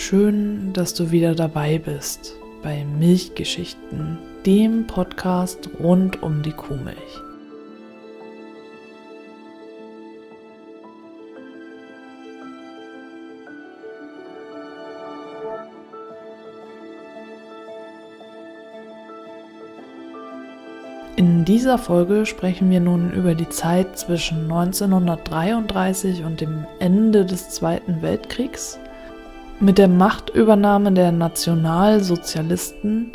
Schön, dass du wieder dabei bist bei Milchgeschichten, dem Podcast rund um die Kuhmilch. In dieser Folge sprechen wir nun über die Zeit zwischen 1933 und dem Ende des Zweiten Weltkriegs. Mit der Machtübernahme der Nationalsozialisten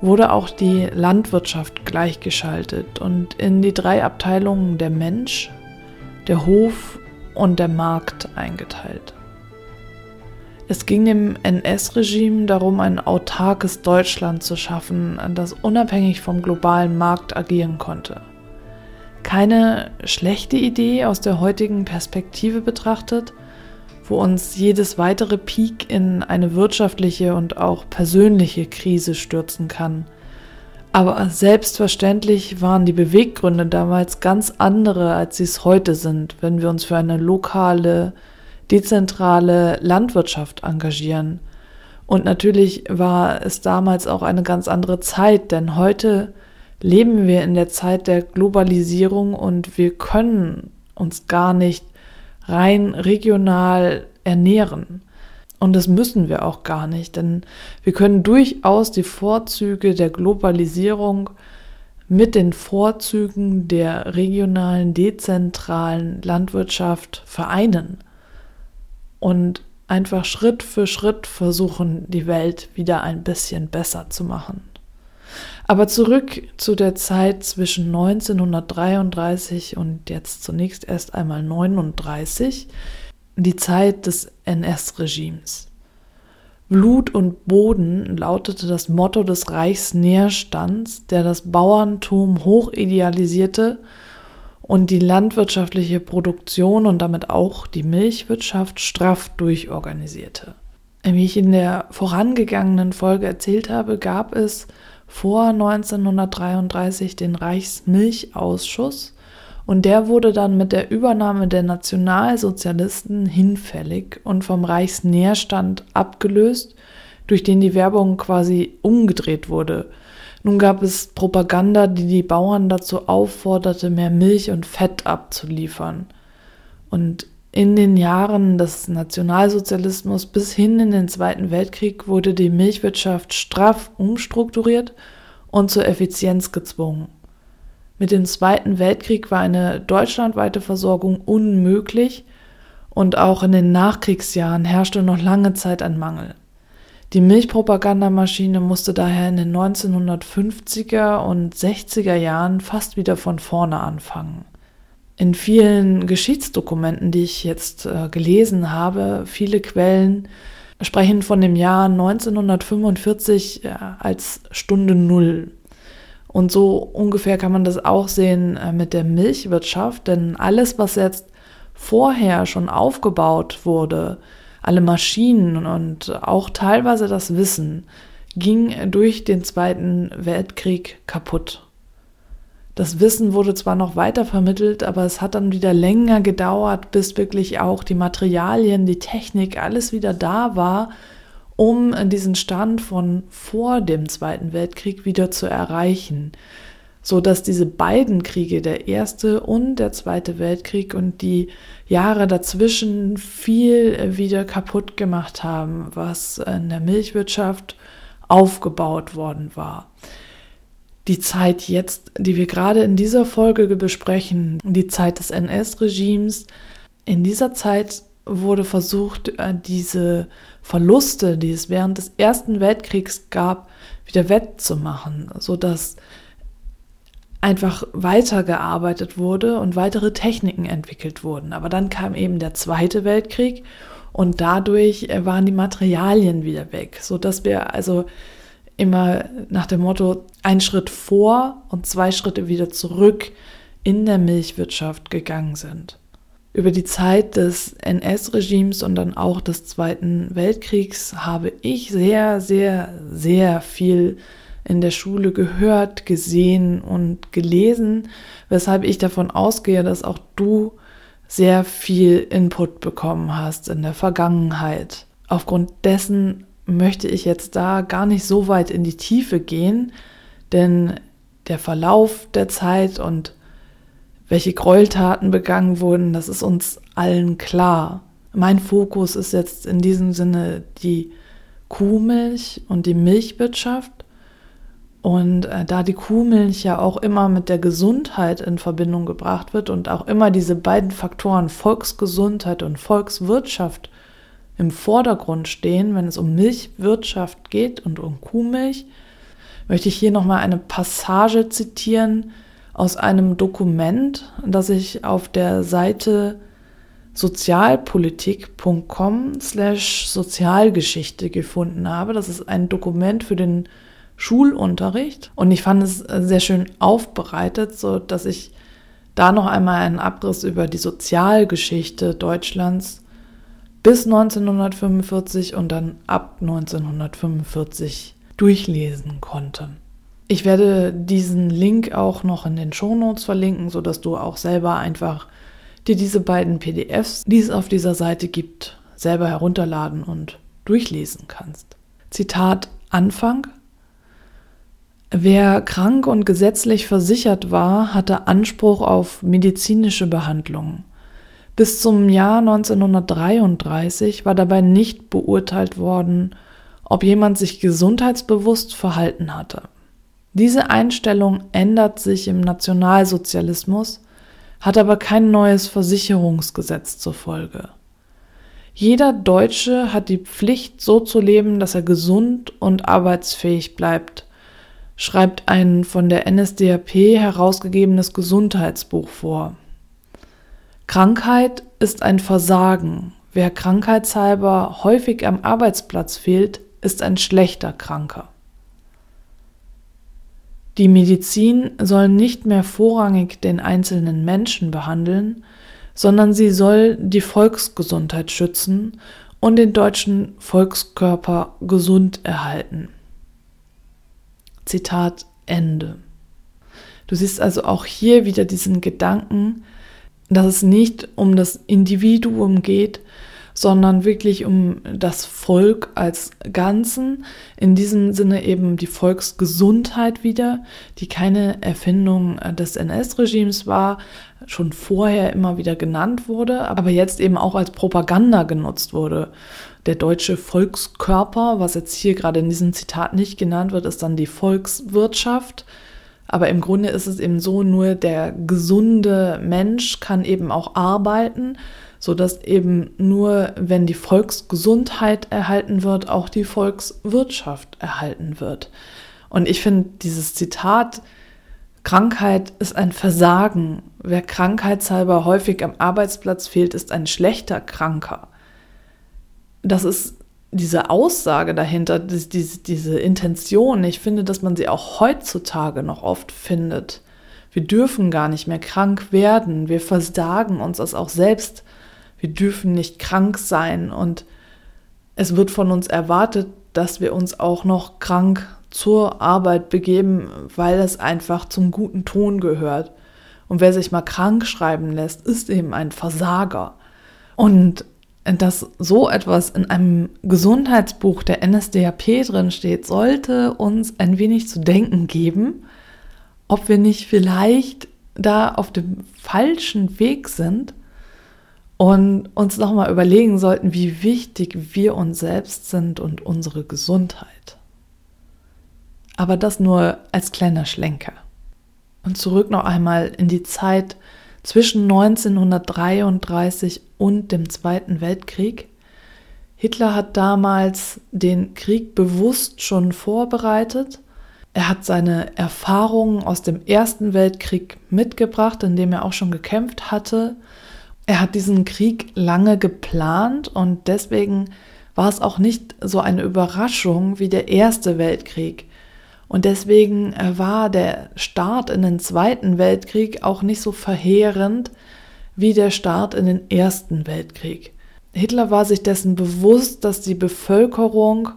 wurde auch die Landwirtschaft gleichgeschaltet und in die drei Abteilungen der Mensch, der Hof und der Markt eingeteilt. Es ging dem NS-Regime darum, ein autarkes Deutschland zu schaffen, das unabhängig vom globalen Markt agieren konnte. Keine schlechte Idee aus der heutigen Perspektive betrachtet, wo uns jedes weitere Peak in eine wirtschaftliche und auch persönliche Krise stürzen kann. Aber selbstverständlich waren die Beweggründe damals ganz andere, als sie es heute sind, wenn wir uns für eine lokale, dezentrale Landwirtschaft engagieren. Und natürlich war es damals auch eine ganz andere Zeit, denn heute leben wir in der Zeit der Globalisierung und wir können uns gar nicht rein regional ernähren. Und das müssen wir auch gar nicht, denn wir können durchaus die Vorzüge der Globalisierung mit den Vorzügen der regionalen, dezentralen Landwirtschaft vereinen und einfach Schritt für Schritt versuchen, die Welt wieder ein bisschen besser zu machen. Aber zurück zu der Zeit zwischen 1933 und jetzt zunächst erst einmal 39, die Zeit des NS-Regimes. Blut und Boden lautete das Motto des Reichsnährstands, der das Bauerntum hoch idealisierte und die landwirtschaftliche Produktion und damit auch die Milchwirtschaft straff durchorganisierte. Wie ich in der vorangegangenen Folge erzählt habe, gab es vor 1933 den Reichsmilchausschuss und der wurde dann mit der Übernahme der Nationalsozialisten hinfällig und vom Reichsnährstand abgelöst, durch den die Werbung quasi umgedreht wurde – nun gab es Propaganda, die die Bauern dazu aufforderte, mehr Milch und Fett abzuliefern. Und in den Jahren des Nationalsozialismus bis hin in den Zweiten Weltkrieg wurde die Milchwirtschaft straff umstrukturiert und zur Effizienz gezwungen. Mit dem Zweiten Weltkrieg war eine deutschlandweite Versorgung unmöglich und auch in den Nachkriegsjahren herrschte noch lange Zeit ein Mangel. Die Milchpropagandamaschine musste daher in den 1950er und 60er Jahren fast wieder von vorne anfangen. In vielen Geschichtsdokumenten, die ich jetzt äh, gelesen habe, viele Quellen sprechen von dem Jahr 1945 äh, als Stunde Null. Und so ungefähr kann man das auch sehen äh, mit der Milchwirtschaft, denn alles, was jetzt vorher schon aufgebaut wurde, alle Maschinen und auch teilweise das Wissen ging durch den Zweiten Weltkrieg kaputt. Das Wissen wurde zwar noch weiter vermittelt, aber es hat dann wieder länger gedauert, bis wirklich auch die Materialien, die Technik, alles wieder da war, um diesen Stand von vor dem Zweiten Weltkrieg wieder zu erreichen so dass diese beiden Kriege, der erste und der zweite Weltkrieg und die Jahre dazwischen viel wieder kaputt gemacht haben, was in der Milchwirtschaft aufgebaut worden war. Die Zeit jetzt, die wir gerade in dieser Folge besprechen, die Zeit des NS-Regimes, in dieser Zeit wurde versucht, äh, diese Verluste, die es während des Ersten Weltkriegs gab, wieder wettzumachen, sodass einfach weitergearbeitet wurde und weitere Techniken entwickelt wurden. Aber dann kam eben der Zweite Weltkrieg und dadurch äh, waren die Materialien wieder weg, so dass wir also immer nach dem Motto ein Schritt vor und zwei Schritte wieder zurück in der Milchwirtschaft gegangen sind. Über die Zeit des NS-Regimes und dann auch des Zweiten Weltkriegs habe ich sehr, sehr, sehr viel in der Schule gehört, gesehen und gelesen, weshalb ich davon ausgehe, dass auch du sehr viel Input bekommen hast in der Vergangenheit aufgrund dessen möchte ich jetzt da gar nicht so weit in die Tiefe gehen, denn der Verlauf der Zeit und welche Gräueltaten begangen wurden, das ist uns allen klar. Mein Fokus ist jetzt in diesem Sinne die Kuhmilch und die Milchwirtschaft. Und äh, da die Kuhmilch ja auch immer mit der Gesundheit in Verbindung gebracht wird und auch immer diese beiden Faktoren Volksgesundheit und Volkswirtschaft im Vordergrund stehen, wenn es um Milchwirtschaft geht und um Kuhmilch, möchte ich hier nochmal eine Passage zitieren aus einem Dokument, das ich auf der Seite sozialpolitik.com slash Sozialgeschichte gefunden habe. Das ist ein Dokument für den Schulunterricht und ich fand es sehr schön aufbereitet, so dass ich da noch einmal einen Abriss über die Sozialgeschichte Deutschlands bis 1945 und dann ab 1945 durchlesen konnte. Ich werde diesen Link auch noch in den Shownotes verlinken, sodass du auch selber einfach dir diese beiden PDFs, die es auf dieser Seite gibt, selber herunterladen und durchlesen kannst. Zitat Anfang. Wer krank und gesetzlich versichert war, hatte Anspruch auf medizinische Behandlung. Bis zum Jahr 1933 war dabei nicht beurteilt worden, ob jemand sich gesundheitsbewusst verhalten hatte. Diese Einstellung ändert sich im Nationalsozialismus, hat aber kein neues Versicherungsgesetz zur Folge. Jeder Deutsche hat die Pflicht, so zu leben, dass er gesund und arbeitsfähig bleibt, schreibt ein von der NSDAP herausgegebenes Gesundheitsbuch vor. Krankheit ist ein Versagen. Wer krankheitshalber häufig am Arbeitsplatz fehlt, ist ein schlechter Kranker. Die Medizin soll nicht mehr vorrangig den einzelnen Menschen behandeln, sondern sie soll die Volksgesundheit schützen und den deutschen Volkskörper gesund erhalten. Zitat Ende. Du siehst also auch hier wieder diesen Gedanken, dass es nicht um das Individuum geht, sondern wirklich um das Volk als Ganzen. In diesem Sinne eben die Volksgesundheit wieder, die keine Erfindung des NS-Regimes war, schon vorher immer wieder genannt wurde, aber jetzt eben auch als Propaganda genutzt wurde. Der deutsche Volkskörper, was jetzt hier gerade in diesem Zitat nicht genannt wird, ist dann die Volkswirtschaft. Aber im Grunde ist es eben so, nur der gesunde Mensch kann eben auch arbeiten so dass eben nur, wenn die Volksgesundheit erhalten wird, auch die Volkswirtschaft erhalten wird. Und ich finde dieses Zitat, Krankheit ist ein Versagen. Wer krankheitshalber häufig am Arbeitsplatz fehlt, ist ein schlechter Kranker. Das ist diese Aussage dahinter, diese, diese Intention. Ich finde, dass man sie auch heutzutage noch oft findet. Wir dürfen gar nicht mehr krank werden. Wir versagen uns das auch selbst wir dürfen nicht krank sein und es wird von uns erwartet, dass wir uns auch noch krank zur Arbeit begeben, weil es einfach zum guten Ton gehört. Und wer sich mal krank schreiben lässt, ist eben ein Versager. Und dass so etwas in einem Gesundheitsbuch der NSDAP drin steht, sollte uns ein wenig zu denken geben, ob wir nicht vielleicht da auf dem falschen Weg sind und uns nochmal überlegen sollten, wie wichtig wir uns selbst sind und unsere Gesundheit. Aber das nur als kleiner Schlenker. Und zurück noch einmal in die Zeit zwischen 1933 und dem Zweiten Weltkrieg. Hitler hat damals den Krieg bewusst schon vorbereitet. Er hat seine Erfahrungen aus dem Ersten Weltkrieg mitgebracht, in dem er auch schon gekämpft hatte er hat diesen Krieg lange geplant und deswegen war es auch nicht so eine Überraschung wie der Erste Weltkrieg. Und deswegen äh, war der Start in den Zweiten Weltkrieg auch nicht so verheerend wie der Start in den Ersten Weltkrieg. Hitler war sich dessen bewusst, dass die Bevölkerung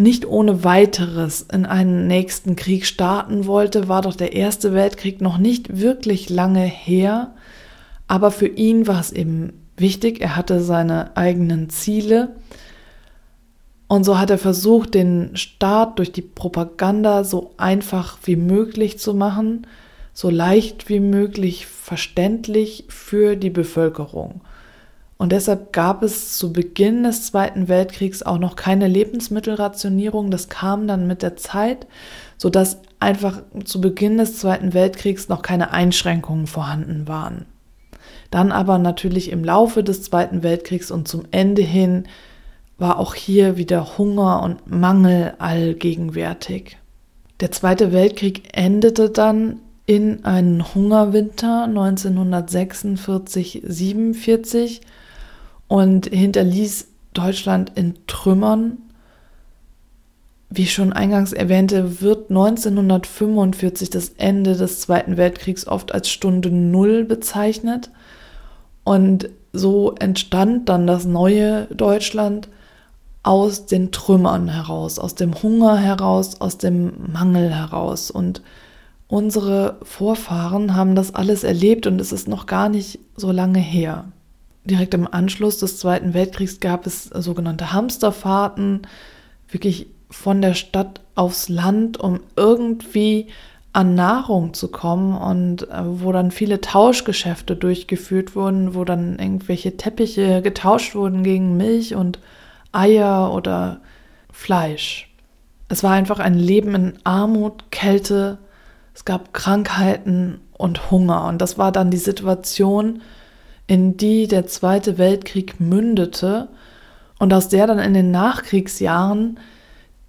nicht ohne weiteres in einen nächsten Krieg starten wollte, war doch der Erste Weltkrieg noch nicht wirklich lange her aber für ihn war es eben wichtig, er hatte seine eigenen Ziele Und so hat er versucht, den Staat durch die Propaganda so einfach wie möglich zu machen, so leicht wie möglich verständlich für die Bevölkerung. Und deshalb gab es zu Beginn des Zweiten Weltkriegs auch noch keine Lebensmittelrationierung. Das kam dann mit der Zeit, sodass einfach zu Beginn des Zweiten Weltkriegs noch keine Einschränkungen vorhanden waren. Dann aber natürlich im Laufe des Zweiten Weltkriegs und zum Ende hin war auch hier wieder Hunger und Mangel allgegenwärtig. Der Zweite Weltkrieg endete dann in einen Hungerwinter 1946-47 und hinterließ Deutschland in Trümmern. Wie ich schon eingangs erwähnte, wird 1945 das Ende des Zweiten Weltkriegs oft als Stunde Null bezeichnet. Und so entstand dann das neue Deutschland aus den Trümmern heraus, aus dem Hunger heraus, aus dem Mangel heraus. Und unsere Vorfahren haben das alles erlebt und es ist noch gar nicht so lange her. Direkt im Anschluss des Zweiten Weltkriegs gab es sogenannte Hamsterfahrten, wirklich von der Stadt aufs Land, um irgendwie an Nahrung zu kommen und äh, wo dann viele Tauschgeschäfte durchgeführt wurden, wo dann irgendwelche Teppiche getauscht wurden gegen Milch und Eier oder Fleisch. Es war einfach ein Leben in Armut, Kälte, es gab Krankheiten und Hunger. Und das war dann die Situation, in die der Zweite Weltkrieg mündete und aus der dann in den Nachkriegsjahren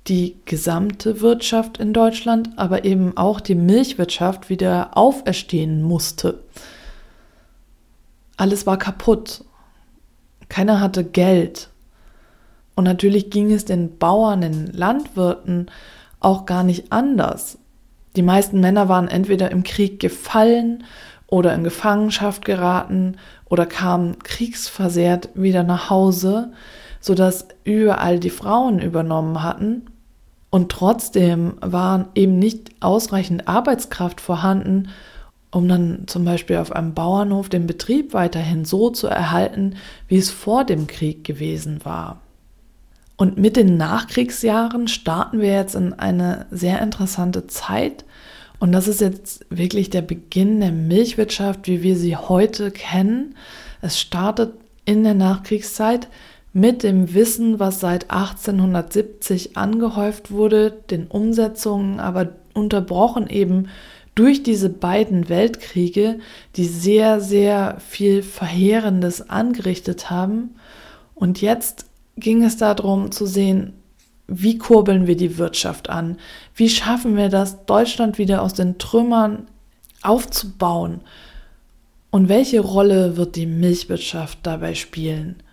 die gesamte Wirtschaft in Deutschland, aber eben auch die Milchwirtschaft wieder auferstehen musste. Alles war kaputt. Keiner hatte Geld. Und natürlich ging es den Bauern, den Landwirten auch gar nicht anders. Die meisten Männer waren entweder im Krieg gefallen oder in Gefangenschaft geraten oder kamen kriegsversehrt wieder nach Hause, sodass überall die Frauen übernommen hatten. Und trotzdem waren eben nicht ausreichend Arbeitskraft vorhanden, um dann zum Beispiel auf einem Bauernhof den Betrieb weiterhin so zu erhalten, wie es vor dem Krieg gewesen war. Und mit den Nachkriegsjahren starten wir jetzt in eine sehr interessante Zeit. Und das ist jetzt wirklich der Beginn der Milchwirtschaft, wie wir sie heute kennen. Es startet in der Nachkriegszeit mit dem Wissen, was seit 1870 angehäuft wurde, den Umsetzungen aber unterbrochen eben durch diese beiden Weltkriege, die sehr, sehr viel Verheerendes angerichtet haben. Und jetzt ging es darum zu sehen, wie kurbeln wir die Wirtschaft an? Wie schaffen wir das, Deutschland wieder aus den Trümmern aufzubauen? Und welche Rolle wird die Milchwirtschaft dabei spielen?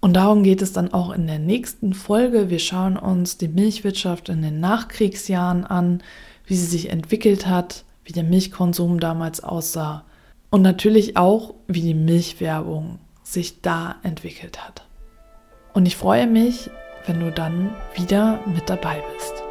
Und darum geht es dann auch in der nächsten Folge. Wir schauen uns die Milchwirtschaft in den Nachkriegsjahren an, wie sie sich entwickelt hat, wie der Milchkonsum damals aussah und natürlich auch, wie die Milchwerbung sich da entwickelt hat. Und ich freue mich, wenn du dann wieder mit dabei bist.